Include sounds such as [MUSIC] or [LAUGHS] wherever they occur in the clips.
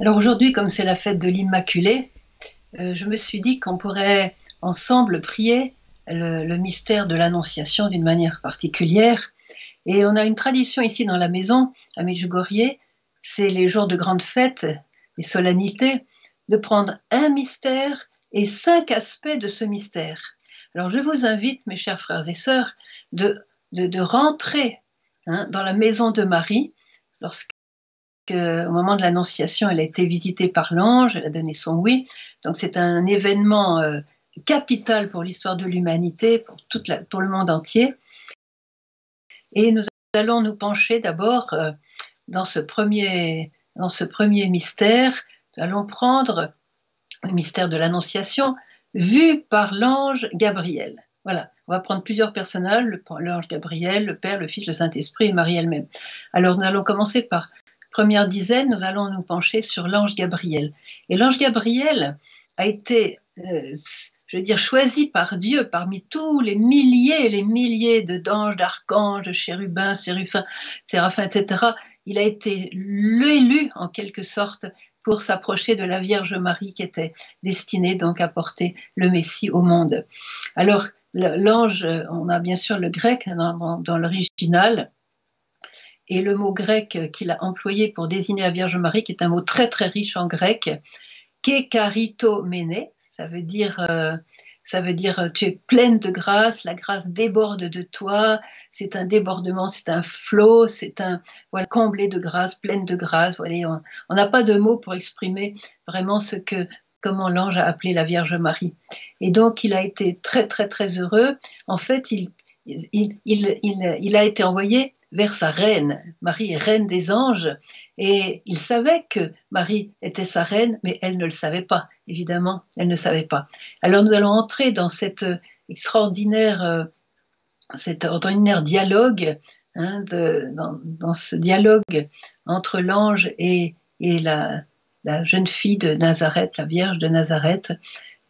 Alors aujourd'hui, comme c'est la fête de l'Immaculée, euh, je me suis dit qu'on pourrait ensemble prier le, mystère de l'Annonciation d'une manière particulière. Et on a une tradition ici dans la maison, à Medjugorje, c'est les jours de grande fête, les solennités, de prendre un mystère et cinq aspects de ce mystère. Alors je vous invite, mes chers frères et sœurs, de, de, rentrer hein, dans la maison de Marie, lorsque au moment de l'Annonciation, elle a été visitée par l'ange, elle a donné son oui. Donc c'est un événement euh, capital pour l'histoire de l'humanité, pour, toute le monde entier. Et nous allons nous pencher d'abord euh, dans, ce premier, dans ce premier mystère. Nous allons prendre le mystère de l'Annonciation vu par l'ange Gabriel. Voilà, on va prendre plusieurs personnages, l'ange Gabriel, le Père, le Fils, le Saint-Esprit et Marie elle-même. Alors nous allons commencer par première dizaine, nous allons nous pencher sur l'ange Gabriel. Et l'ange Gabriel a été, euh, je veux dire, choisi par Dieu parmi tous les milliers et les milliers de d'anges, d'archanges, de chérubins, séruphins, séraphins, etc. Il a été l'élu en quelque sorte pour s'approcher de la Vierge Marie qui était destinée donc à porter le Messie au monde. Alors l'ange, on a bien sûr le grec dans, dans l'original, et le mot grec qu'il a employé pour désigner la Vierge Marie, qui est un mot très très riche en grec, kekarito ça veut dire euh, ça veut dire tu es pleine de grâce, la grâce déborde de toi, c'est un débordement, c'est un flot, c'est un voilà comblé de grâce, pleine de grâce. Voilà, on n'a pas de mots pour exprimer vraiment ce que comment l'ange a appelé la Vierge Marie. Et donc il a été très très très heureux. En fait, il, il, il, il a été envoyé vers sa reine. Marie est reine des anges et il savait que Marie était sa reine, mais elle ne le savait pas, évidemment, elle ne savait pas. Alors nous allons entrer dans cet extraordinaire, euh, cet dialogue, hein, dans, ce dialogue entre l'ange et, et la, la jeune fille de Nazareth, la Vierge de Nazareth.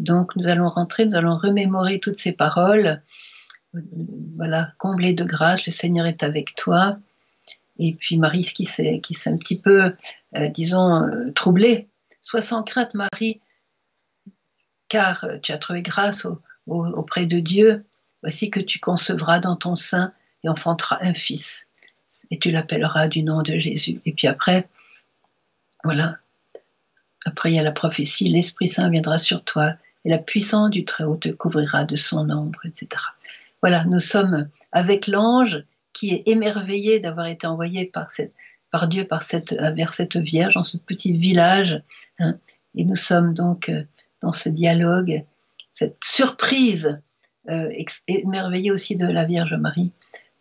Donc nous allons rentrer, nous allons remémorer toutes ces paroles voilà, comblé de grâce, le Seigneur est avec toi. Et puis Marie qui s'est, un petit peu, euh, disons, euh, troublée. Sois sans crainte, Marie, car tu as trouvé grâce auprès de Dieu. Voici que tu concevras dans ton sein et enfanteras un fils. Et tu l'appelleras du nom de Jésus. Et puis après, voilà. Après, il y a la prophétie, l'Esprit Saint viendra sur toi et la puissance du Très-Haut te couvrira de son ombre, etc. Voilà, nous sommes avec l'ange qui est émerveillé d'avoir été envoyé par, Dieu par cette, vers cette Vierge dans ce petit village. Hein. et nous sommes donc euh, dans ce dialogue, cette surprise euh, émerveillée aussi de la Vierge Marie.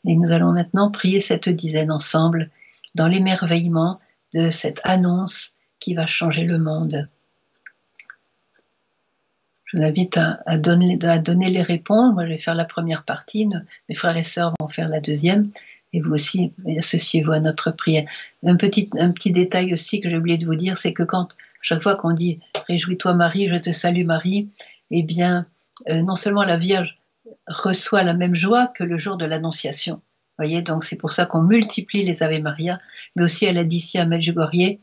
Et nous allons maintenant prier cette dizaine ensemble dans l'émerveillement de cette annonce qui va changer le monde. Je vous invite à, donner, les réponses. Moi, je vais faire la première partie. Mes frères et sœurs vont faire la deuxième. Et vous aussi, associez-vous à notre prière. Un petit, détail aussi que j'ai oublié de vous dire, c'est que quand, chaque fois qu'on dit Réjouis-toi Marie, je te salue Marie, eh bien, euh, non seulement la Vierge reçoit la même joie que le jour de l'Annonciation. voyez, donc c'est pour ça qu'on multiplie les Ave Maria, mais aussi elle a dit ici à Medjugorje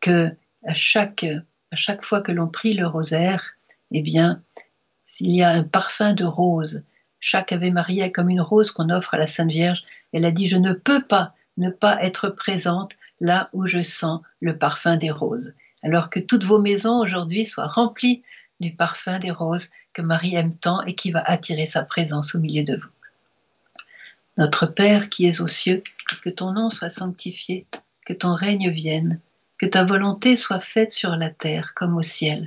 que à chaque, à chaque fois que l'on prie le rosaire, eh bien, s'il y a un parfum de rose, chaque Ave Maria est comme une rose qu'on offre à la Sainte Vierge. Elle a dit, je ne peux pas ne pas être présente là où je sens le parfum des roses. Alors que toutes vos maisons aujourd'hui soient remplies du parfum des roses que Marie aime tant et qui va attirer sa présence au milieu de vous. Notre Père qui es aux cieux, que ton nom soit sanctifié, que ton règne vienne, que ta volonté soit faite sur la terre comme au ciel.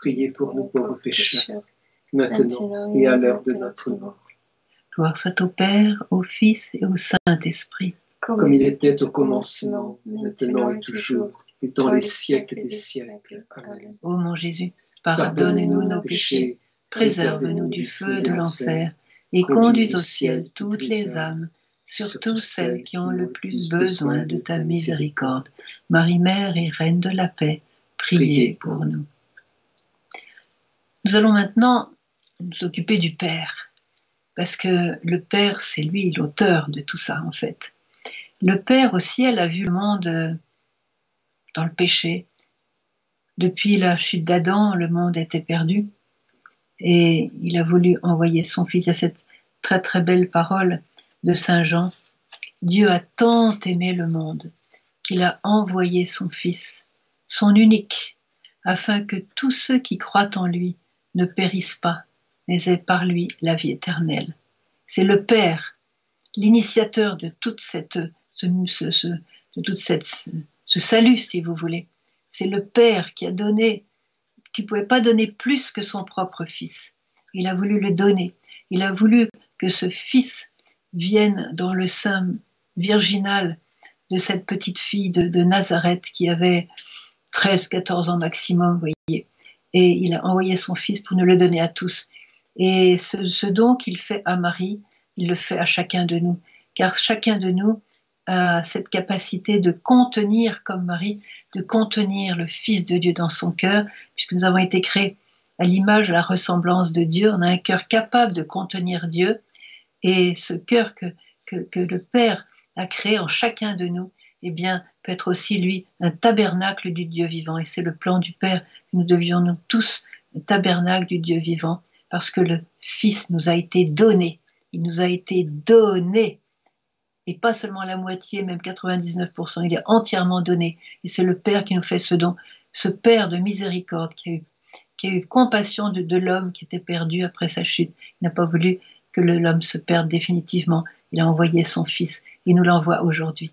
priez pour nous pauvres pécheurs, maintenant et à l'heure de notre mort. Gloire soit au Père, au Fils et au Saint-Esprit. Comme il était au commencement, maintenant et toujours, et dans les siècles des siècles. Amen. Ô mon Jésus, Pardonne-nous nos péchés, préserve-nous du feu de l'enfer, et conduis au ciel toutes les âmes, surtout celles qui ont le plus besoin de ta miséricorde. Marie-Mère et Reine de la paix, priez pour nous. Nous allons maintenant nous occuper du Père, parce que le Père, c'est lui l'auteur de tout ça, en fait. Le Père au ciel a vu le monde dans le péché, depuis la chute d'Adam, le monde était perdu. Et il a voulu envoyer son fils à cette très très belle parole de Saint Jean. Dieu a tant aimé le monde qu'il a envoyé son fils, son unique, afin que tous ceux qui croient en lui ne périssent pas, mais aient par lui la vie éternelle. C'est le Père, l'initiateur de toute cette, ce, de toute cette, ce salut, si vous voulez, c'est le Père qui a donné, qui ne pouvait pas donner plus que son propre Fils. Il a voulu le donner. Il a voulu que ce Fils vienne dans le sein virginal de cette petite fille de, Nazareth qui avait 13-14 ans maximum, vous voyez. Et il a envoyé son Fils pour nous le donner à tous. Et ce, don qu'il fait à Marie, il le fait à chacun de nous. Car chacun de nous a cette capacité de contenir, comme Marie, de contenir le Fils de Dieu dans son cœur, puisque nous avons été créés à l'image, à la ressemblance de Dieu. On a un cœur capable de contenir Dieu. Et ce cœur que, que, le Père a créé en chacun de nous, eh bien, peut être aussi, lui, un tabernacle du Dieu vivant. Et c'est le plan du Père nous devions, nous tous, un tabernacle du Dieu vivant, parce que le Fils nous a été donné. Il nous a été donné et pas seulement la moitié, même 99%, il est entièrement donné. Et c'est le Père qui nous fait ce don, ce Père de miséricorde qui a eu, compassion de, de l'homme qui était perdu après sa chute. Il n'a pas voulu que l'homme se perde définitivement. Il a envoyé son Fils. Il nous l'envoie aujourd'hui,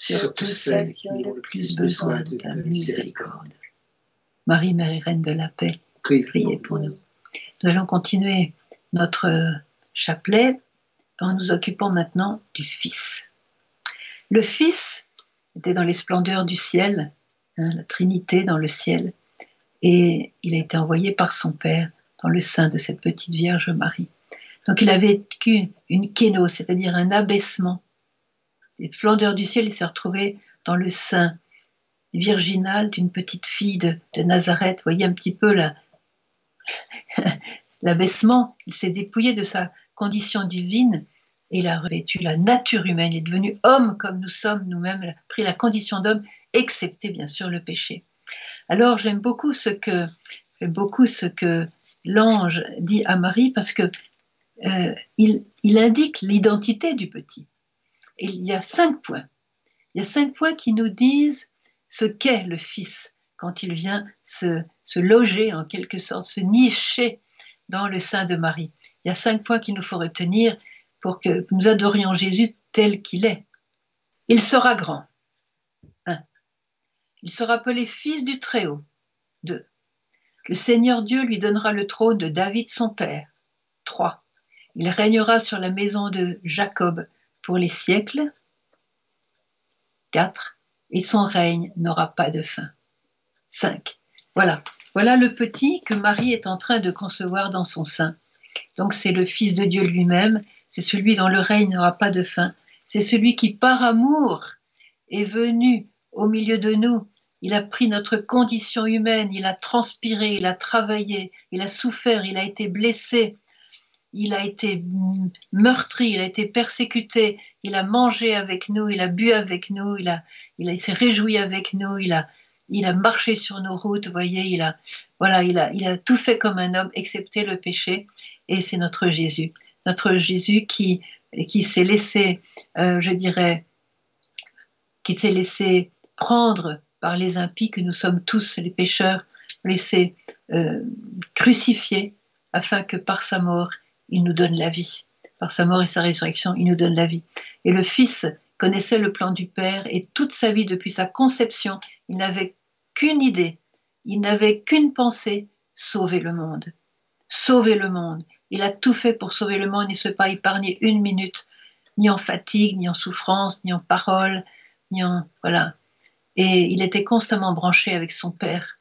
surtout celles qui ont le plus besoin de ta miséricorde. Marie, Mère et Reine de la paix, priez pour nous. Nous allons continuer notre chapelet en nous occupant maintenant du Fils. Le Fils était dans les splendeurs du ciel, hein, la Trinité dans le ciel, et il a été envoyé par son Père dans le sein de cette petite Vierge Marie. Donc il a vécu une kénose, c'est-à-dire un abaissement. Les splendeurs du ciel, il s'est retrouvé dans le sein virginal d'une petite fille de, Nazareth. Vous voyez un petit peu la, [LAUGHS] l'abaissement, il s'est dépouillé de sa condition divine et il a revêtu la nature humaine, il est devenu homme comme nous sommes nous-mêmes, a pris la condition d'homme, excepté bien sûr le péché. Alors j'aime beaucoup ce que l'ange dit à Marie parce que euh, il indique l'identité du petit. Il y a cinq points. Il y a cinq points qui nous disent ce qu'est le Fils quand il vient se, se loger en quelque sorte, se nicher dans le sein de Marie. Il y a cinq points qu'il nous faut retenir pour que nous adorions Jésus tel qu'il est. Il sera grand. 1. Il sera appelé fils du Très-Haut. 2. Le Seigneur Dieu lui donnera le trône de David son père. 3. Il régnera sur la maison de Jacob pour les siècles. 4. Et son règne n'aura pas de fin. 5. Voilà. Voilà le petit que Marie est en train de concevoir dans son sein. Donc c'est le Fils de Dieu lui-même, c'est celui dont le règne n'aura pas de fin, c'est celui qui par amour est venu au milieu de nous. Il a pris notre condition humaine, il a transpiré, il a travaillé, il a souffert, il a été blessé, il a été meurtri, il a été persécuté, il a mangé avec nous, il a bu avec nous, il, a, il, s'est réjoui avec nous, il a, il a marché sur nos routes, vous voyez, il a, voilà, il a, il a tout fait comme un homme, excepté le péché. Et c'est notre Jésus, notre Jésus qui, qui s'est laissé, euh, je dirais, qui s'est laissé prendre par les impies, que nous sommes tous les pécheurs, laissés euh, crucifier, afin que par sa mort, il nous donne la vie. Par sa mort et sa résurrection, il nous donne la vie. Et le Fils connaissait le plan du Père et toute sa vie, depuis sa conception, il n'avait qu'une idée, il n'avait qu'une pensée, sauver le monde. Sauver le monde. Il a tout fait pour sauver le monde, il ne s'est pas épargné une minute, ni en fatigue, ni en souffrance, ni en parole, ni en... Voilà. Et il était constamment branché avec son Père.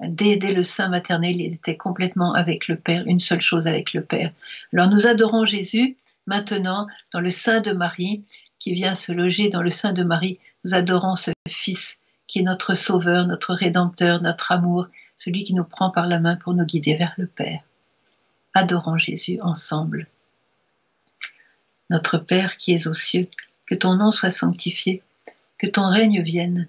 Dès, le sein maternel, il était complètement avec le Père, une seule chose avec le Père. Alors nous adorons Jésus maintenant dans le sein de Marie, qui vient se loger dans le sein de Marie. Nous adorons ce Fils qui est notre Sauveur, notre Rédempteur, notre amour, celui qui nous prend par la main pour nous guider vers le Père. Adorons Jésus ensemble. Notre Père qui es aux cieux, que ton nom soit sanctifié, que ton règne vienne,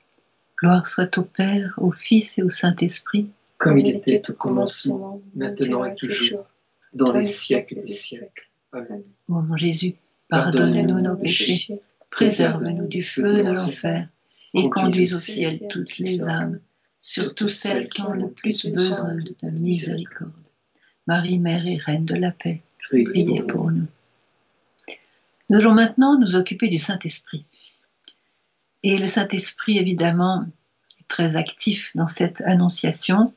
Gloire soit au Père, au Fils et au Saint-Esprit, comme il était au commencement, maintenant et toujours, dans les siècles des siècles. Amen. Ô mon Jésus, pardonne-nous nos péchés, préserve-nous du feu de l'enfer, et conduis au ciel toutes les âmes, surtout celles qui ont le plus besoin de ta miséricorde. Marie, Mère et Reine de la paix, priez pour nous. Nous allons maintenant nous occuper du Saint-Esprit. Et le Saint-Esprit, évidemment, est très actif dans cette annonciation.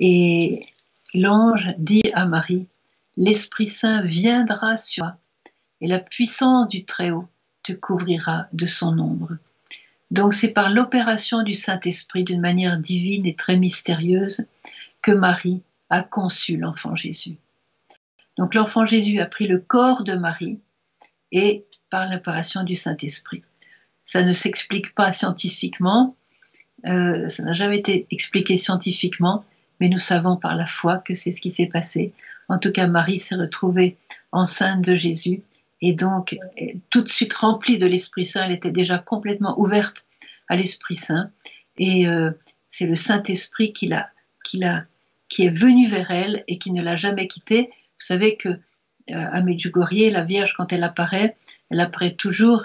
Et l'ange dit à Marie, l'Esprit Saint viendra sur toi et la puissance du Très-Haut te couvrira de son ombre. Donc c'est par l'opération du Saint-Esprit d'une manière divine et très mystérieuse que Marie a conçu l'enfant Jésus. Donc l'enfant Jésus a pris le corps de Marie et par l'opération du Saint-Esprit. Ça ne s'explique pas scientifiquement, euh, ça n'a jamais été expliqué scientifiquement, mais nous savons par la foi que c'est ce qui s'est passé. En tout cas, Marie s'est retrouvée enceinte de Jésus et donc tout de suite remplie de l'Esprit Saint. Elle était déjà complètement ouverte à l'Esprit Saint et euh, c'est le Saint-Esprit qui, qui, qui est venu vers elle et qui ne l'a jamais quittée. Vous savez que euh, à Medjugorje, la Vierge, quand elle apparaît, elle apparaît toujours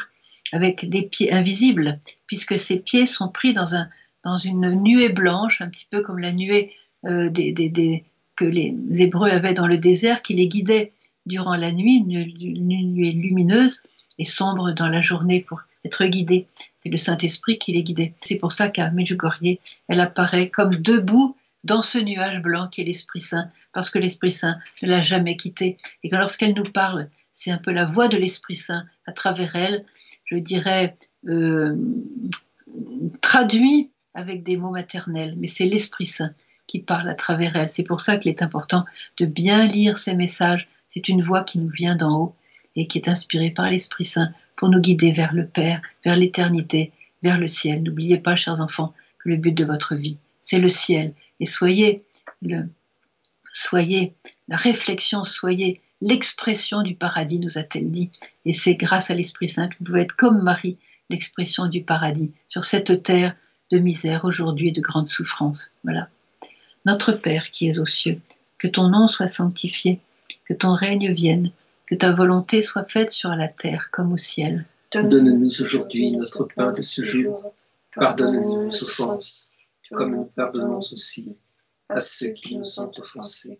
avec des pieds invisibles, puisque ses pieds sont pris dans, un, dans une nuée blanche, un petit peu comme la nuée euh, des, que les Hébreux avaient dans le désert, qui les guidait durant la nuit, une, nuée lumineuse et sombre dans la journée pour être guidée. C'est le Saint-Esprit qui les guidait. C'est pour ça qu'à Medjugorje, elle apparaît comme debout dans ce nuage blanc qui est l'Esprit Saint, parce que l'Esprit Saint ne l'a jamais quitté. Et que lorsqu'elle nous parle, c'est un peu la voix de l'Esprit Saint à travers elle, je dirais, euh, traduit avec des mots maternels, mais c'est l'Esprit Saint qui parle à travers elle. C'est pour ça qu'il est important de bien lire ces messages. C'est une voix qui nous vient d'en haut et qui est inspirée par l'Esprit Saint pour nous guider vers le Père, vers l'éternité, vers le ciel. N'oubliez pas, chers enfants, que le but de votre vie, c'est le ciel. Et soyez le, soyez la réflexion, soyez l'expression du paradis, nous a-t-elle dit. Et c'est grâce à l'Esprit Saint que vous pouvez être comme Marie, l'expression du paradis, sur cette terre de misère aujourd'hui et de grande souffrance. Voilà. Notre Père qui es aux cieux, que ton nom soit sanctifié, que ton règne vienne, que ta volonté soit faite sur la terre comme au ciel. Donne-nous aujourd'hui notre pain de ce jour. Pardonne-nous nos offenses, comme nous pardonnons aussi à ceux qui nous ont offensés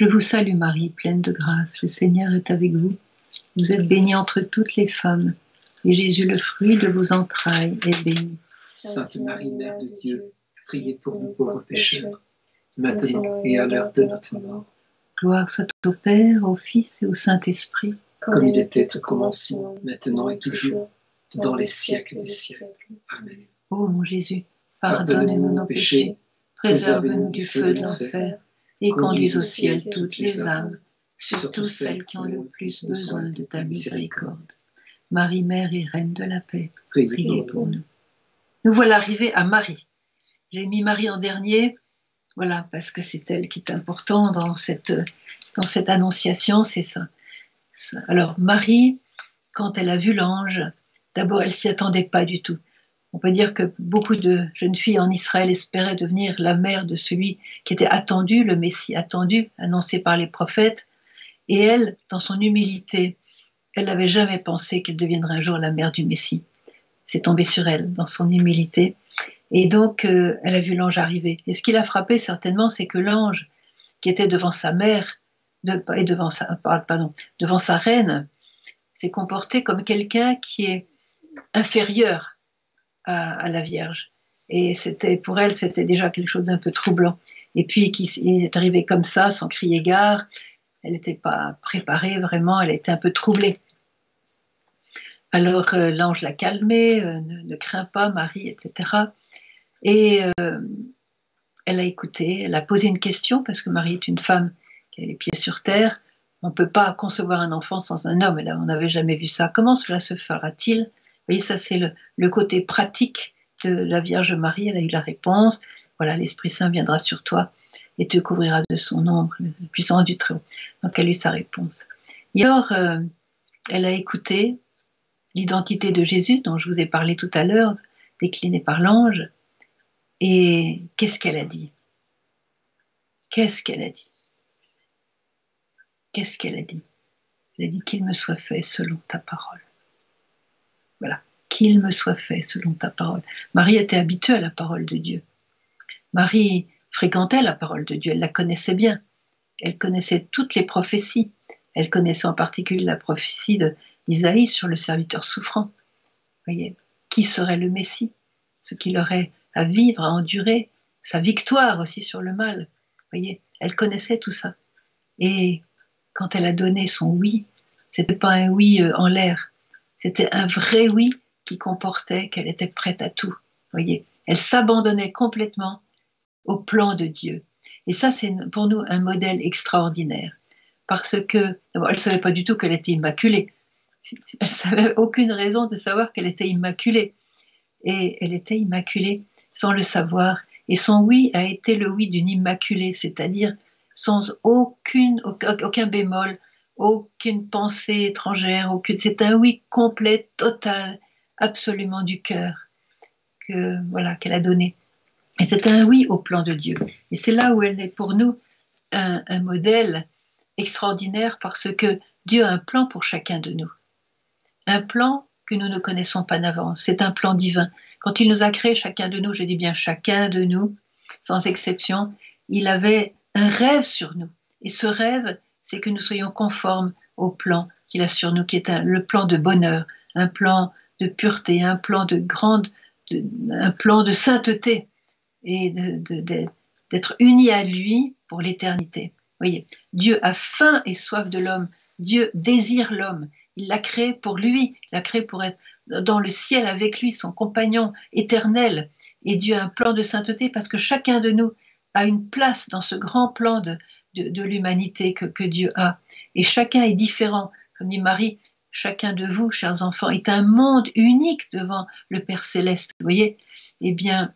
Je vous salue Marie, pleine de grâce, le Seigneur est avec vous. Vous êtes bénie entre toutes les femmes, et Jésus, le fruit de vos entrailles, est béni. Sainte Marie, Mère de Dieu, priez pour nous pauvres pécheurs, maintenant et à l'heure de notre mort. Gloire soit au Père, au Fils et au Saint-Esprit. Comme il était au commencement, maintenant et toujours, dans les siècles des siècles. Amen. Ô mon Jésus, pardonne-nous nos péchés, préserve-nous du feu de l'enfer et conduis au ciel toutes les âmes, surtout celles qui ont le plus besoin de ta miséricorde. Marie, Mère et Reine de la paix, priez pour nous. Nous voilà arrivés à Marie. J'ai mis Marie en dernier, voilà, parce que c'est elle qui est importante dans cette, dans cette annonciation, c'est ça. Alors, Marie, quand elle a vu l'ange, d'abord, elle s'y attendait pas du tout. On peut dire que beaucoup de jeunes filles en Israël espéraient devenir la mère de celui qui était attendu, le Messie attendu, annoncé par les prophètes. Et elle, dans son humilité, elle n'avait jamais pensé qu'elle deviendrait un jour la mère du Messie. C'est tombé sur elle, dans son humilité. Et donc, euh, elle a vu l'ange arriver. Et ce qui l'a frappé certainement, c'est que l'ange, qui était devant sa mère, et pardon, devant sa reine, s'est comporté comme quelqu'un qui est inférieur à, la Vierge. Et c'était pour elle, c'était déjà quelque chose d'un peu troublant. Et puis, il est arrivé comme ça, sans crier gare. Elle n'était pas préparée vraiment, elle était un peu troublée. Alors euh, l'ange l'a calmée, euh, ne, crains pas, Marie, etc. Et euh, elle a écouté, elle a posé une question, parce que Marie est une femme qui a les pieds sur terre. On ne peut pas concevoir un enfant sans un homme, et là on n'avait jamais vu ça. Comment cela se fera-t-il? Voyez, ça c'est le, côté pratique de la Vierge Marie, elle a eu la réponse. Voilà, l'Esprit Saint viendra sur toi et te couvrira de son ombre, la puissance du Très-Haut. Donc elle a eu sa réponse. Et alors, elle a écouté, l'identité de Jésus dont je vous ai parlé tout à l'heure, déclinée par l'ange. Et qu'est-ce qu'elle a dit? Qu'est-ce qu'elle a dit? Qu'est-ce qu'elle a dit? Elle a dit qu'il me soit fait selon ta parole. Voilà, qu'il me soit fait selon ta parole. Marie était habituée à la parole de Dieu. Marie fréquentait la parole de Dieu, elle la connaissait bien. Elle connaissait toutes les prophéties. Elle connaissait en particulier la prophétie de Isaïe sur le serviteur souffrant. Voyez, qui serait le Messie? Ce qu'il aurait à vivre, à endurer, sa victoire aussi sur le mal. Voyez, elle connaissait tout ça. Et quand elle a donné son oui, c'était pas un oui euh, en l'air, c'était un vrai oui qui comportait qu'elle était prête à tout. Voyez, elle s'abandonnait complètement au plan de Dieu. Et ça, c'est pour nous un modèle extraordinaire. Parce que, elle ne savait pas du tout qu'elle était immaculée elle n'avait aucune raison de savoir qu'elle était immaculée. Et elle était immaculée sans le savoir. Et son oui a été le oui d'une immaculée, c'est-à-dire sans aucune, aucun bémol, aucune pensée étrangère, aucune. C'est un oui complet, total, absolument du cœur que voilà qu'elle a donné. Et c'est un oui au plan de Dieu. Et c'est là où elle est pour nous un modèle extraordinaire parce que Dieu a un plan pour chacun de nous un plan que nous ne connaissons pas d'avance. C'est un plan divin. Quand il nous a créé chacun de nous, je dis bien chacun de nous, sans exception, il avait un rêve sur nous. Et ce rêve, c'est que nous soyons conformes au plan qu'il a sur nous, qui est le plan de bonheur, un plan de pureté, un plan de grande, un plan de sainteté et d'être unis à lui pour l'éternité. Voyez, Dieu a faim et soif de l'homme. Dieu désire l'homme. Il l'a créé pour lui, il l'a créé pour être dans le ciel avec lui, son compagnon éternel. Et Dieu a un plan de sainteté parce que chacun de nous a une place dans ce grand plan de, de, l'humanité que, que, Dieu a. Et chacun est différent. Comme dit Marie, chacun de vous, chers enfants, est un monde unique devant le Père céleste. Vous voyez? Eh bien,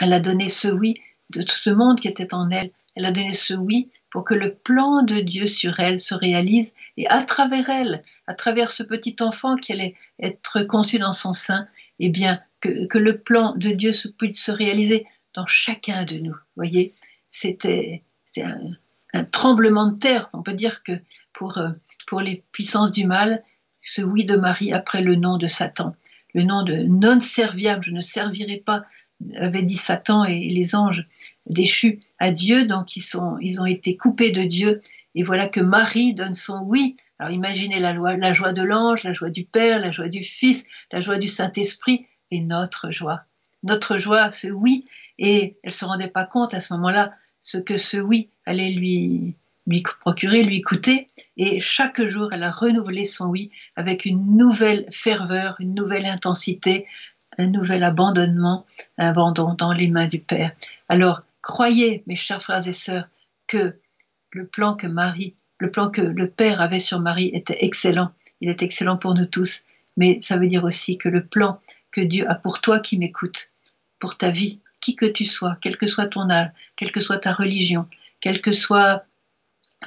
elle a donné ce oui de tout ce monde qui était en elle. Elle a donné ce oui pour que le plan de Dieu sur elle se réalise et à travers elle, à travers ce petit enfant qui allait être conçu dans son sein, eh bien, que, le plan de Dieu se, puisse se réaliser dans chacun de nous. Voyez, c'était un, un, tremblement de terre. On peut dire que pour, euh, pour les puissances du mal, ce oui de Marie après le nom de Satan, le nom de non serviable, je ne servirai pas avait dit Satan et les anges déchus à Dieu, donc ils, sont, ils ont été coupés de Dieu. Et voilà que Marie donne son oui. Alors imaginez la, la joie de l'ange, la joie du Père, la joie du Fils, la joie du Saint-Esprit et notre joie. Notre joie, ce oui. Et elle ne se rendait pas compte à ce moment-là ce que ce oui allait lui, lui procurer, lui coûter. Et chaque jour, elle a renouvelé son oui avec une nouvelle ferveur, une nouvelle intensité, un nouvel abandonnement, un abandon dans les mains du Père. Alors, croyez, mes chers frères et sœurs, que le plan que Marie le plan que le Père avait sur Marie était excellent. Il est excellent pour nous tous. Mais ça veut dire aussi que le plan que Dieu a pour toi qui m'écoute, pour ta vie, qui que tu sois, quel que soit ton âge, quelle que soit ta religion, quel que soit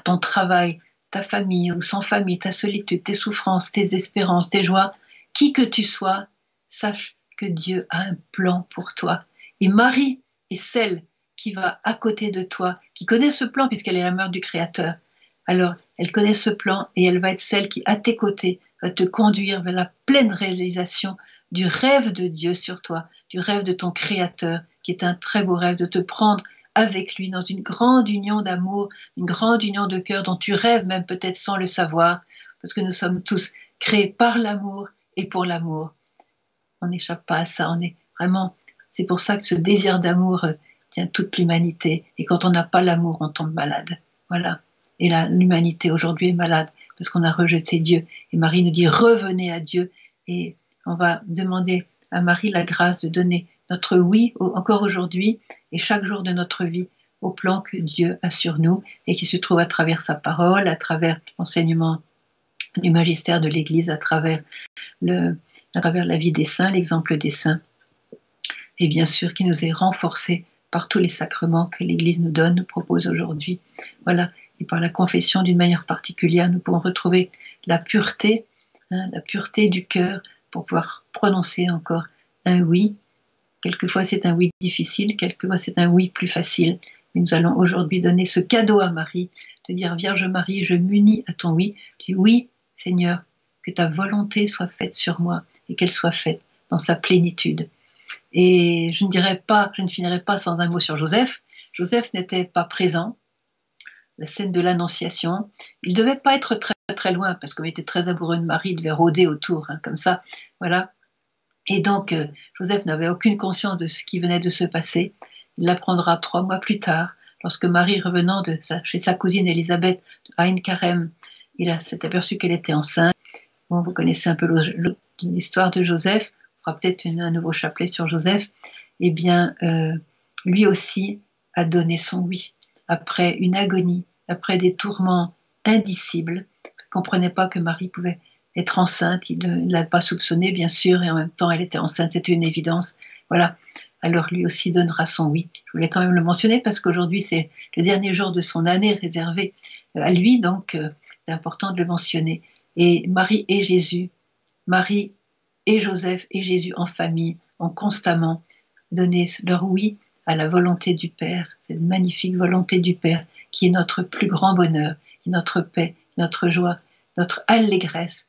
ton travail, ta famille ou sans famille, ta solitude, tes souffrances, tes espérances, tes joies, qui que tu sois, sache que Dieu a un plan pour toi. Et Marie est celle qui va à côté de toi, qui connaît ce plan puisqu'elle est la mère du Créateur. Alors, elle connaît ce plan et elle va être celle qui, à tes côtés, va te conduire vers la pleine réalisation du rêve de Dieu sur toi, du rêve de ton Créateur, qui est un très beau rêve de te prendre avec lui dans une grande union d'amour, une grande union de cœur dont tu rêves même peut-être sans le savoir, parce que nous sommes tous créés par l'amour et pour l'amour. On n'échappe pas à ça, on est vraiment, c'est pour ça que ce désir d'amour tient toute l'humanité, et quand on n'a pas l'amour, on tombe malade. Voilà. Et l'humanité aujourd'hui est malade parce qu'on a rejeté Dieu. Et Marie nous dit revenez à Dieu. Et on va demander à Marie la grâce de donner notre oui encore aujourd'hui et chaque jour de notre vie au plan que Dieu a sur nous et qui se trouve à travers sa parole, à travers l'enseignement du magistère de l'Église, à travers, la vie des saints, l'exemple des saints, et bien sûr qui nous est renforcé par tous les sacrements que l'Église nous donne, nous propose aujourd'hui. Voilà, et par la confession d'une manière particulière, nous pouvons retrouver la pureté, hein, la pureté du cœur pour pouvoir prononcer encore un oui. Quelquefois c'est un oui difficile, quelquefois c'est un oui plus facile. Mais nous allons aujourd'hui donner ce cadeau à Marie, de dire Vierge Marie, je m'unis à ton oui. dis oui, Seigneur, que ta volonté soit faite sur moi et qu'elle soit faite dans sa plénitude. Et je ne dirais pas, je ne finirai pas sans un mot sur Joseph. Joseph n'était pas présent, la scène de l'Annonciation. Il devait pas être très très loin parce qu'il était très amoureux de Marie, il devait rôder autour, hein, comme ça, voilà. Et donc euh, Joseph n'avait aucune conscience de ce qui venait de se passer. Il l'apprendra trois mois plus tard, lorsque Marie, revenant de chez sa cousine Élisabeth à Karem, il s'est aperçu qu'elle était enceinte. Bon, vous connaissez un peu l'histoire de Joseph. On fera peut-être un nouveau chapelet sur Joseph. Eh bien, euh, lui aussi a donné son oui après une agonie, après des tourments indicibles, ne comprenait pas que Marie pouvait être enceinte. Il ne l'a pas soupçonné, bien sûr, et en même temps, elle était enceinte, c'était une évidence. Voilà. Alors lui aussi donnera son oui. Je voulais quand même le mentionner parce qu'aujourd'hui, c'est le dernier jour de son année réservé à lui, donc euh, c'est important de le mentionner. Et Marie et Jésus, Marie et Joseph et Jésus en famille ont constamment donné leur oui à la volonté du Père, cette magnifique volonté du Père qui est notre plus grand bonheur, notre paix, notre joie, notre allégresse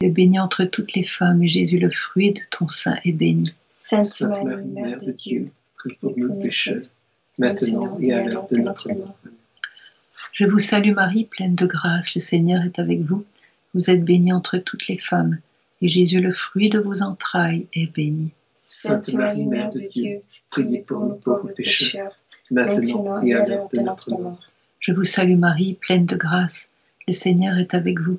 Tu es bénie entre toutes les femmes, et Jésus, le fruit de ton sein, est béni. Sainte Marie, Mère de Dieu, prie pour nous pécheurs, maintenant et à l'heure de notre mort. Je vous salue Marie, pleine de grâce, le Seigneur est avec vous. Vous êtes bénie entre toutes les femmes, et Jésus, le fruit de vos entrailles, est béni. Sainte Marie, Mère de Dieu, priez pour nous pauvres pécheurs, maintenant et à l'heure de notre mort. Je vous salue Marie, pleine de grâce. Le Seigneur est avec vous.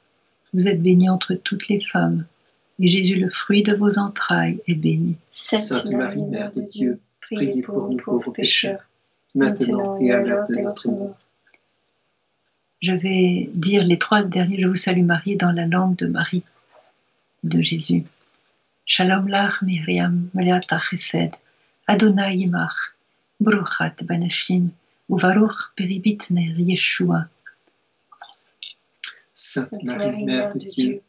Vous êtes bénie entre toutes les femmes, et Jésus, le fruit de vos entrailles, est béni. Sainte Marie, Mère de Dieu, priez pour nous pauvres pécheurs, maintenant et à l'heure de notre mort. Je vais dire les trois derniers Je vous salue Marie dans la langue de Marie, de Jésus. Shalom lach Miriam, meleata chesed, Adonai imach, bruchat banashim, uvaruch peribitner Yeshua. Sainte Marie, Mère de Dieu,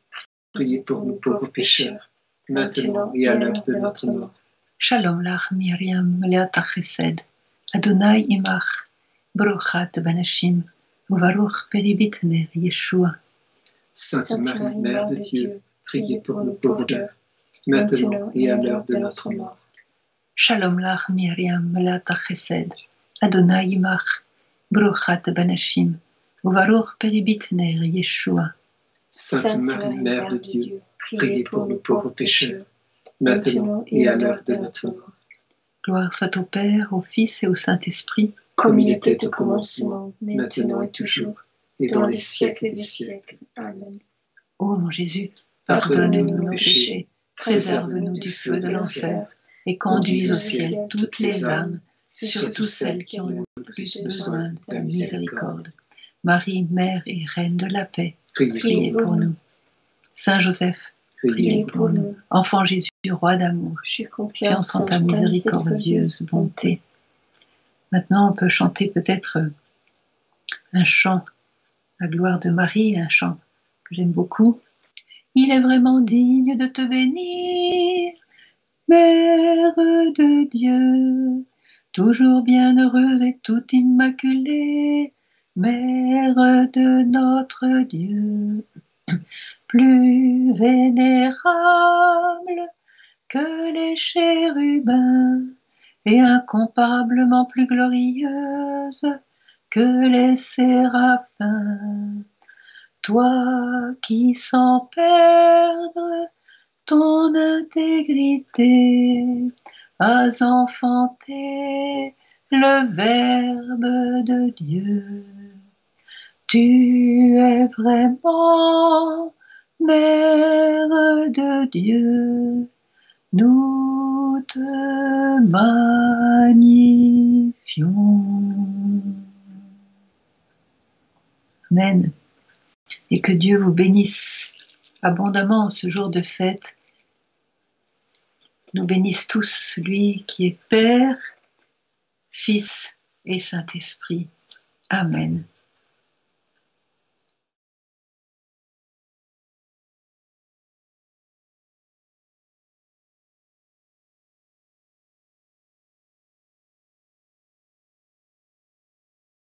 priez pour nous pauvres pécheurs, maintenant et à l'heure de notre mort. Shalom lach Miriam, meleata chesed, Adonai imach, bruchat banashim, uvaruch peribitner Yeshua. Sainte Marie, Mère de Dieu, priez pour nous pauvres pécheurs, maintenant et à l'heure de notre mort. Shalom lach Miriam, meleata chesed, Adonai imach, bruchat banashim, uvaruch peribitner Yeshua. Sainte Marie, Mère de Dieu, priez pour nous pauvres pécheurs, maintenant et à l'heure de notre mort. Gloire soit au Père, au Fils et au Saint-Esprit, Comme il était au commencement, maintenant et toujours, et dans les siècles des siècles. Amen. Ô mon Jésus, Pardonne-nous nos péchés, préserve-nous du feu de l'enfer, et conduis au ciel toutes les âmes, surtout celles qui ont le plus besoin de ta miséricorde. Marie, Mère et Reine de la paix, Priez priez pour nous. Saint Joseph, priez pour nous. Enfant Jésus, roi d'amour, J'ai confiance en ta miséricordieuse bonté. Maintenant, on peut chanter peut-être euh, un chant à gloire de Marie, un chant que j'aime beaucoup. Il est vraiment digne de te bénir, Mère de Dieu, toujours bienheureuse et tout immaculée, Mère de notre Dieu, plus vénérable que les chérubins et incomparablement plus glorieuse que les séraphins. Toi qui sans perdre ton intégrité as enfanté le Verbe de Dieu. Tu es vraiment Mère de Dieu. Nous te magnifions. Amen. Et que Dieu vous bénisse abondamment en ce jour de fête. Nous bénisse tous lui qui est Père, Fils et Saint-Esprit. Amen.